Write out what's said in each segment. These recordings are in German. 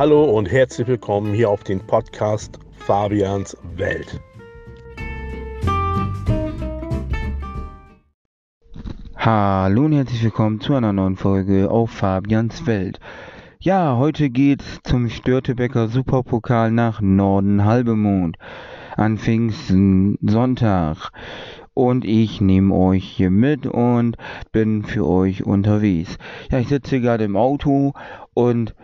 Hallo und herzlich willkommen hier auf den Podcast Fabians Welt. Hallo und herzlich willkommen zu einer neuen Folge auf Fabians Welt. Ja, heute geht's zum Störtebecker Superpokal nach Norden Halbemond an Pfingsten Sonntag. Und ich nehme euch hier mit und bin für euch unterwegs. Ja, ich sitze gerade im Auto und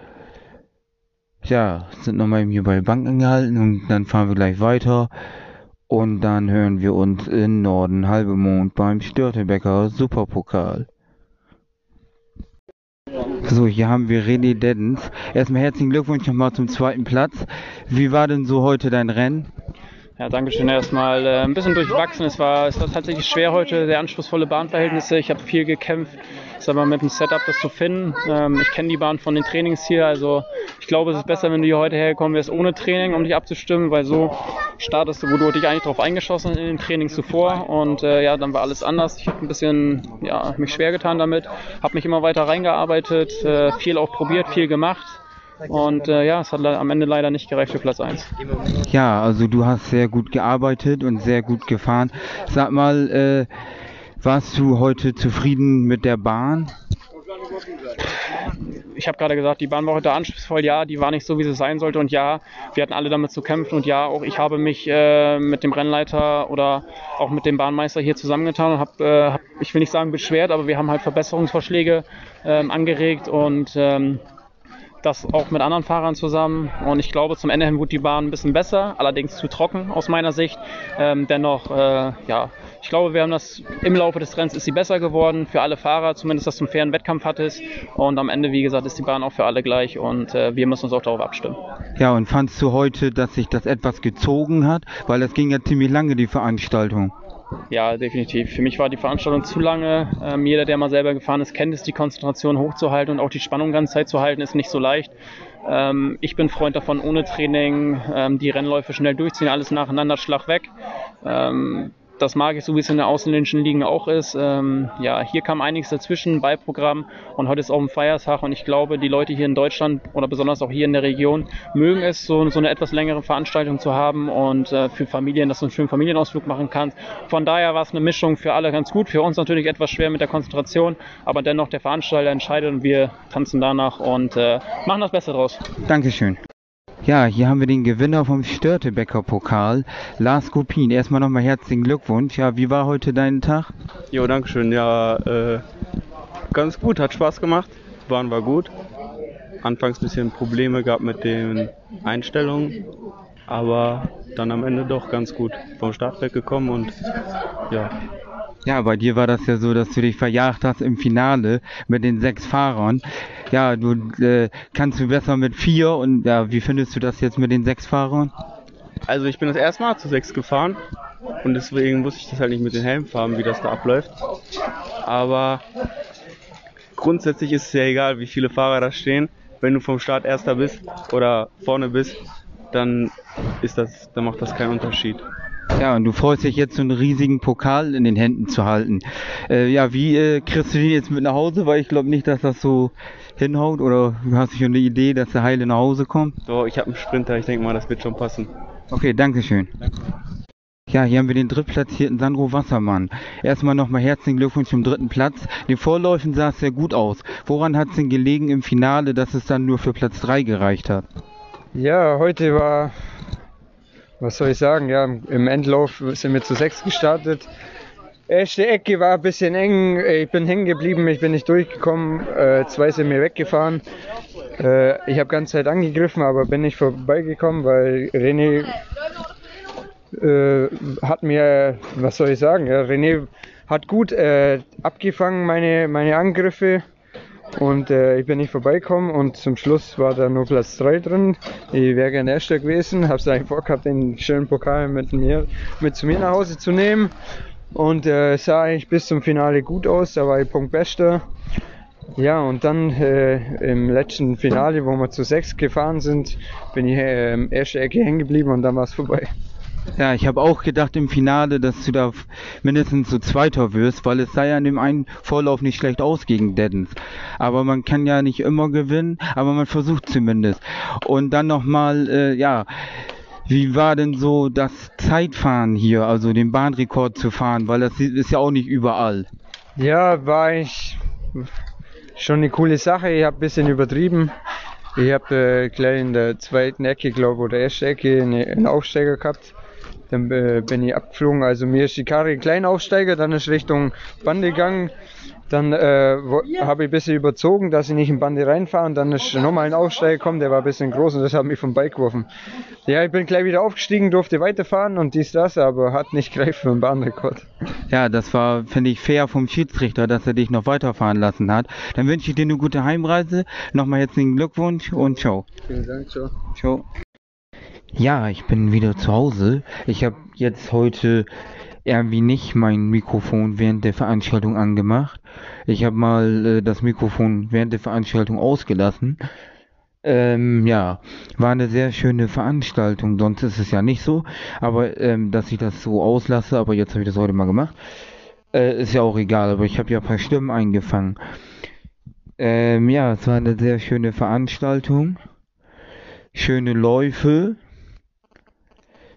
ja, sind nochmal hier bei Bank angehalten und dann fahren wir gleich weiter. Und dann hören wir uns in Norden Halbemond beim Störtebecker Superpokal. So, hier haben wir René Deddens. Erstmal herzlichen Glückwunsch nochmal zum zweiten Platz. Wie war denn so heute dein Rennen? Ja, danke schön erstmal. Äh, ein bisschen durchwachsen. Es war, es war tatsächlich schwer heute, sehr anspruchsvolle Bahnverhältnisse. Ich habe viel gekämpft, sag mal, mit dem Setup das zu finden. Ähm, ich kenne die Bahn von den Trainings hier, also ich glaube, es ist besser, wenn du hier heute hergekommen wärst ohne Training, um dich abzustimmen, weil so startest du, wo du dich eigentlich darauf eingeschossen in den Trainings zuvor und äh, ja, dann war alles anders. Ich habe ein bisschen, ja, mich schwer getan damit, habe mich immer weiter reingearbeitet, äh, viel auch probiert, viel gemacht. Und äh, ja, es hat am Ende leider nicht gereicht für Platz 1. Ja, also du hast sehr gut gearbeitet und sehr gut gefahren. Sag mal, äh, warst du heute zufrieden mit der Bahn? Ich habe gerade gesagt, die Bahn war heute anspruchsvoll. Ja, die war nicht so, wie sie sein sollte. Und ja, wir hatten alle damit zu kämpfen. Und ja, auch ich habe mich äh, mit dem Rennleiter oder auch mit dem Bahnmeister hier zusammengetan und habe, äh, hab, ich will nicht sagen beschwert, aber wir haben halt Verbesserungsvorschläge ähm, angeregt und ähm, das auch mit anderen Fahrern zusammen. Und ich glaube, zum Ende hin wurde die Bahn ein bisschen besser, allerdings zu trocken aus meiner Sicht. Ähm, dennoch, äh, ja, ich glaube, wir haben das im Laufe des Rennens ist sie besser geworden für alle Fahrer, zumindest dass du einen fairen Wettkampf hattest. Und am Ende, wie gesagt, ist die Bahn auch für alle gleich und äh, wir müssen uns auch darauf abstimmen. Ja, und fandst du heute, dass sich das etwas gezogen hat? Weil das ging ja ziemlich lange, die Veranstaltung. Ja, definitiv. Für mich war die Veranstaltung zu lange. Ähm, jeder, der mal selber gefahren ist, kennt es, die Konzentration hochzuhalten und auch die Spannung ganze Zeit zu halten, ist nicht so leicht. Ähm, ich bin Freund davon, ohne Training ähm, die Rennläufe schnell durchziehen, alles nacheinander, Schlag weg. Ähm, das mag ich, so wie es in der ausländischen Ligen auch ist. Ähm, ja, hier kam einiges dazwischen bei Programm und heute ist auch ein Feiertag und ich glaube, die Leute hier in Deutschland oder besonders auch hier in der Region mögen es, so, so eine etwas längere Veranstaltung zu haben und äh, für Familien, dass du einen schönen Familienausflug machen kannst. Von daher war es eine Mischung für alle ganz gut. Für uns natürlich etwas schwer mit der Konzentration, aber dennoch der Veranstalter entscheidet und wir tanzen danach und äh, machen das Beste draus. Dankeschön. Ja, hier haben wir den Gewinner vom Störtebecker Pokal, Lars Kopin. Erstmal nochmal herzlichen Glückwunsch. Ja, wie war heute dein Tag? Jo, Dankeschön. Ja, äh, ganz gut, hat Spaß gemacht. Bahn war gut. Anfangs ein bisschen Probleme gehabt mit den Einstellungen, aber dann am Ende doch ganz gut vom Start weggekommen und ja, ja, bei dir war das ja so, dass du dich verjagt hast im Finale mit den sechs Fahrern. Ja, du äh, kannst du besser mit vier und ja, wie findest du das jetzt mit den sechs Fahrern? Also ich bin das erste Mal zu sechs gefahren und deswegen wusste ich das halt nicht mit den Helmfarben, wie das da abläuft. Aber grundsätzlich ist es ja egal, wie viele Fahrer da stehen. Wenn du vom Start erster bist oder vorne bist, dann ist das, dann macht das keinen Unterschied. Ja, und du freust dich jetzt so einen riesigen Pokal in den Händen zu halten. Äh, ja, wie äh, kriegst du den jetzt mit nach Hause? Weil ich glaube nicht, dass das so hinhaut. Oder hast du schon eine Idee, dass der heile nach Hause kommt? So, ich habe einen Sprinter. Ich denke mal, das wird schon passen. Okay, danke schön. Danke. Ja, hier haben wir den drittplatzierten Sandro Wassermann. Erstmal nochmal herzlichen Glückwunsch zum dritten Platz. Den Vorläufen sah es sehr gut aus. Woran hat es denn gelegen im Finale, dass es dann nur für Platz 3 gereicht hat? Ja, heute war was soll ich sagen, ja, im Endlauf sind wir zu sechs gestartet. Erste Ecke war ein bisschen eng, ich bin hängen geblieben, ich bin nicht durchgekommen, äh, zwei sind mir weggefahren. Äh, ich habe ganze Zeit angegriffen, aber bin nicht vorbeigekommen, weil René äh, hat mir, was soll ich sagen, ja, René hat gut äh, abgefangen meine, meine Angriffe und äh, ich bin nicht vorbeigekommen und zum Schluss war da nur Platz 3 drin. Ich wäre gerne Erster gewesen, habe es eigentlich vorgehabt, den schönen Pokal mit mir mit zu mir nach Hause zu nehmen. Und äh, sah eigentlich bis zum Finale gut aus, da war ich Punktbester. Ja, und dann äh, im letzten Finale, wo wir zu sechs gefahren sind, bin ich äh, im ersten Ecke hängen geblieben und dann war es vorbei. Ja, ich habe auch gedacht im Finale, dass du da mindestens so Zweiter wirst, weil es sah ja in dem einen Vorlauf nicht schlecht aus gegen Deddens. Aber man kann ja nicht immer gewinnen, aber man versucht zumindest. Und dann nochmal, äh, ja, wie war denn so das Zeitfahren hier, also den Bahnrekord zu fahren, weil das ist ja auch nicht überall. Ja, war eigentlich schon eine coole Sache. Ich habe ein bisschen übertrieben. Ich habe äh, gleich in der zweiten Ecke, glaube ich, oder ersten Ecke eine, einen Aufsteiger gehabt. Dann äh, bin ich abgeflogen. Also mir ist die Karre ein kleiner Aufsteiger, dann ist Richtung Bande gegangen. Dann äh, habe ich ein bisschen überzogen, dass ich nicht in Bande reinfahre. Und dann ist nochmal ein Aufsteiger gekommen, der war ein bisschen groß und das hat mich vom Bike geworfen. Ja, ich bin gleich wieder aufgestiegen, durfte weiterfahren und dies, das, aber hat nicht gereicht für einen Bahnrekord. Ja, das war, finde ich, fair vom Schiedsrichter, dass er dich noch weiterfahren lassen hat. Dann wünsche ich dir eine gute Heimreise. Nochmal herzlichen Glückwunsch und ciao. Vielen Dank, ciao. Ciao. Ja, ich bin wieder zu Hause. Ich habe jetzt heute irgendwie nicht mein Mikrofon während der Veranstaltung angemacht. Ich habe mal äh, das Mikrofon während der Veranstaltung ausgelassen. Ähm, ja, war eine sehr schöne Veranstaltung, sonst ist es ja nicht so. Aber ähm, dass ich das so auslasse, aber jetzt habe ich das heute mal gemacht, äh, ist ja auch egal. Aber ich habe ja ein paar Stimmen eingefangen. Ähm, ja, es war eine sehr schöne Veranstaltung. Schöne Läufe.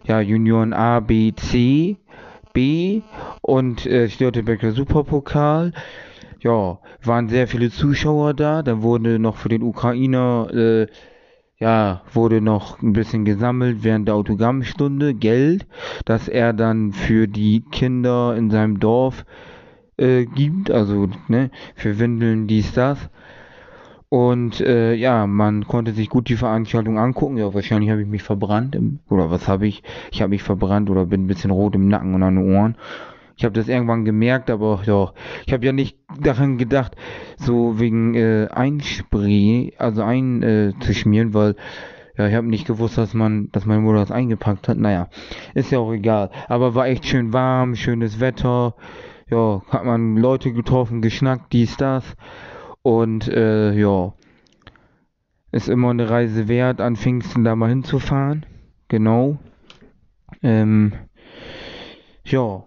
Ja, Junioren A, B, C. B und äh, Störtebecker Superpokal. Ja, waren sehr viele Zuschauer da. Da wurde noch für den Ukrainer, äh, ja, wurde noch ein bisschen gesammelt während der Autogrammstunde Geld, das er dann für die Kinder in seinem Dorf äh, gibt, also ne, für Windeln dies das. Und äh, ja, man konnte sich gut die Veranstaltung angucken. Ja, wahrscheinlich habe ich mich verbrannt. Im, oder was habe ich? Ich habe mich verbrannt oder bin ein bisschen rot im Nacken und an den Ohren. Ich habe das irgendwann gemerkt, aber ja, ich habe ja nicht daran gedacht, so wegen äh, Einspray, also ein äh, weil ja, ich habe nicht gewusst, dass man, dass meine Mutter das eingepackt hat. Naja, ist ja auch egal. Aber war echt schön warm, schönes Wetter. Ja, hat man Leute getroffen, geschnackt, dies, das. Und äh, ja, ist immer eine Reise wert, an Pfingsten da mal hinzufahren. Genau. Ähm, ja,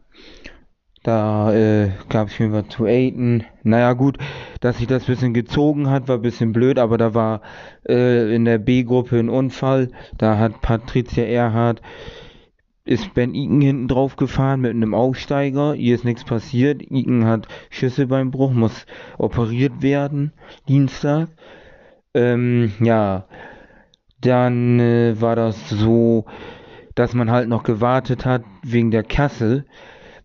da äh, gab es was zu eaten. Naja gut, dass sich das bisschen gezogen hat, war ein bisschen blöd, aber da war äh, in der B-Gruppe ein Unfall. Da hat Patricia Erhardt ist Ben Iken hinten drauf gefahren mit einem Aufsteiger. Ihr ist nichts passiert. Iken hat Schüsse beim Bruch, muss operiert werden. Dienstag. Ähm, ja. Dann äh, war das so, dass man halt noch gewartet hat wegen der Kasse,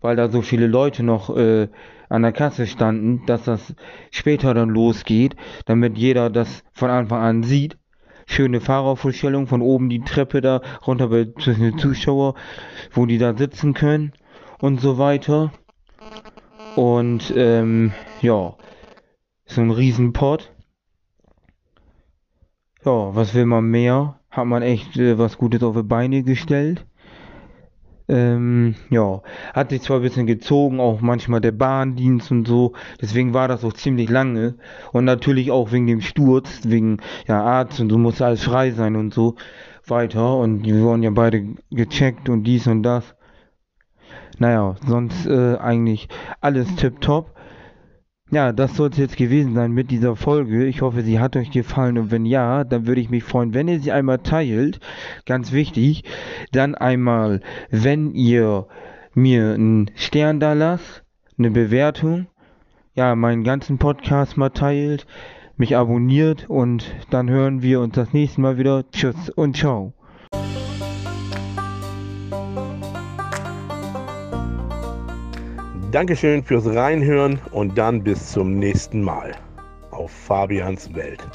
weil da so viele Leute noch äh, an der Kasse standen, dass das später dann losgeht, damit jeder das von Anfang an sieht schöne Fahrervorstellung von oben die Treppe da runter bei zwischen den Zuschauer, wo die da sitzen können und so weiter. Und ähm, ja, so ein Riesenpott. Ja, was will man mehr? Hat man echt äh, was Gutes auf die Beine gestellt. Ähm, ja, hat sich zwar ein bisschen gezogen, auch manchmal der Bahndienst und so, deswegen war das auch ziemlich lange. Und natürlich auch wegen dem Sturz, wegen ja, Arzt und so muss alles frei sein und so weiter. Und wir wurden ja beide gecheckt und dies und das. Naja, sonst äh, eigentlich alles tipptopp. Ja, das soll es jetzt gewesen sein mit dieser Folge. Ich hoffe, sie hat euch gefallen und wenn ja, dann würde ich mich freuen, wenn ihr sie einmal teilt. Ganz wichtig. Dann einmal, wenn ihr mir einen Stern da lasst, eine Bewertung. Ja, meinen ganzen Podcast mal teilt, mich abonniert und dann hören wir uns das nächste Mal wieder. Tschüss und ciao. Dankeschön fürs Reinhören und dann bis zum nächsten Mal auf Fabians Welt.